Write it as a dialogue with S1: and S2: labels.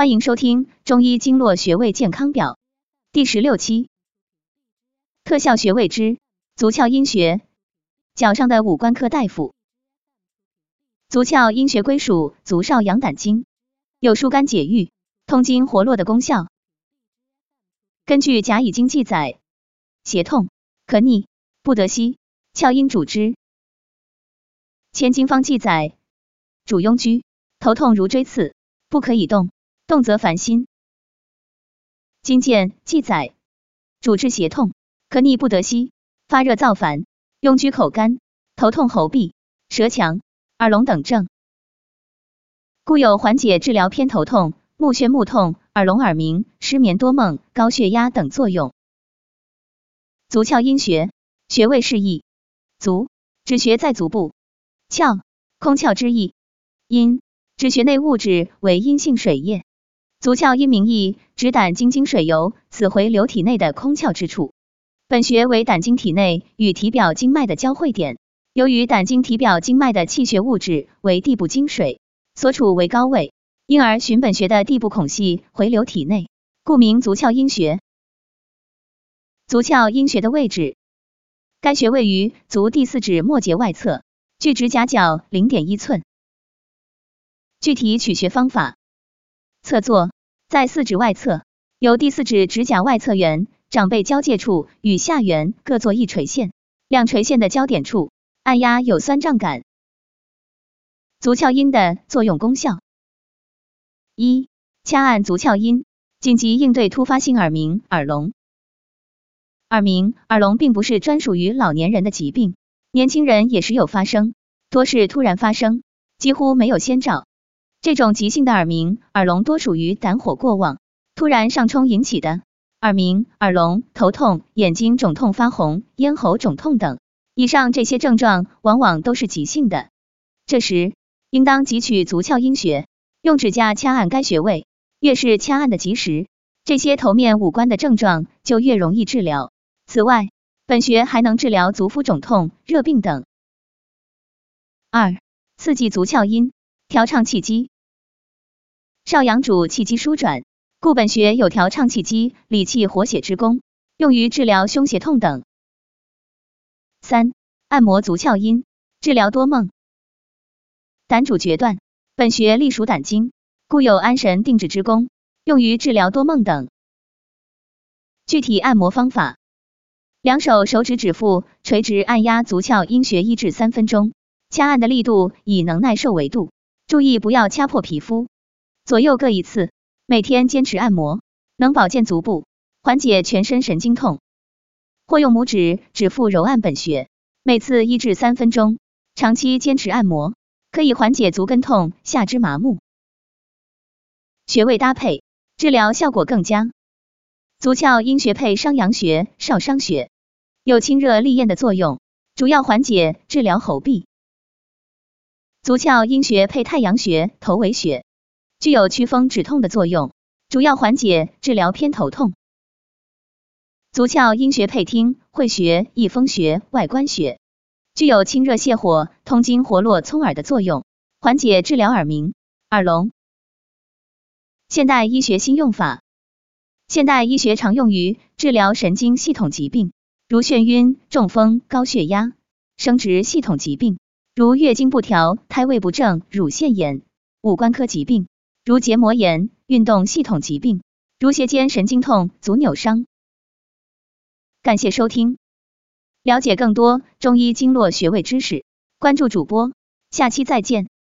S1: 欢迎收听《中医经络穴位健康表》第十六期，特效穴位之足窍阴穴，脚上的五官科大夫。足窍阴穴归属足少阳胆经，有疏肝解郁、通经活络的功效。根据甲乙经记载，胁痛、咳逆、不得息，窍阴主之。千金方记载，主痈疽，头痛如锥刺，不可以动，动则烦心。金鉴记载，主治胁痛、可逆不得息，发热燥烦，痈疽口干，头痛喉痹，舌强，耳聋等症，故有缓解治疗偏头痛、目眩目痛、耳聋耳鸣、失眠多梦、高血压等作用。足窍阴穴穴位示意，足指穴在足部。窍，空窍之意。阴，指穴内物质为阴性水液。足窍阴名义，指胆经经水由此回流体内的空窍之处。本穴为胆经体内与体表经脉的交汇点。由于胆经体表经脉的气血物质为地部经水，所处为高位，因而循本穴的地部孔隙回流体内，故名足窍阴穴。足窍阴穴的位置，该穴位于足第四指末节外侧。距指甲角零点一寸。具体取穴方法：侧坐，在四指外侧，由第四指指甲外侧缘掌背交界处与下缘各做一垂线，两垂线的交点处按压有酸胀感。足窍阴的作用功效：一、掐按足窍阴，紧急应对突发性耳鸣、耳聋。耳鸣、耳聋并不是专属于老年人的疾病。年轻人也时有发生，多是突然发生，几乎没有先兆。这种急性的耳鸣、耳聋多属于胆火过旺，突然上冲引起的耳鸣、耳聋、头痛、眼睛肿痛发红、咽喉肿痛等。以上这些症状往往都是急性的，这时应当汲取足窍阴穴，用指甲掐按该穴位。越是掐按的及时，这些头面五官的症状就越容易治疗。此外，本穴还能治疗足腹肿痛、热病等。二、刺激足窍阴，调畅气机。少阳主气机舒转，故本穴有调畅气机、理气活血之功，用于治疗胸胁痛等。三、按摩足窍阴，治疗多梦。胆主决断，本穴隶属胆经，故有安神定志之功，用于治疗多梦等。具体按摩方法。两手手指指腹垂直按压足窍阴穴一至三分钟，掐按的力度以能耐受为度，注意不要掐破皮肤。左右各一次，每天坚持按摩，能保健足部，缓解全身神经痛。或用拇指指腹揉按本穴，每次一至三分钟，长期坚持按摩，可以缓解足跟痛、下肢麻木。穴位搭配，治疗效果更佳。足窍阴穴配商阳穴、少商穴，有清热利咽的作用，主要缓解治疗喉痹。足窍阴穴配太阳穴、头维穴，具有祛风止痛的作用，主要缓解治疗偏头痛。足窍阴穴配听会穴、翳风穴、外关穴，具有清热泻火、通经活络聪耳的作用，缓解治疗耳鸣、耳聋。现代医学新用法。现代医学常用于治疗神经系统疾病，如眩晕、中风、高血压；生殖系统疾病，如月经不调、胎位不正、乳腺炎；五官科疾病，如结膜炎；运动系统疾病，如斜肩神经痛、足扭伤。感谢收听，了解更多中医经络穴位知识，关注主播，下期再见。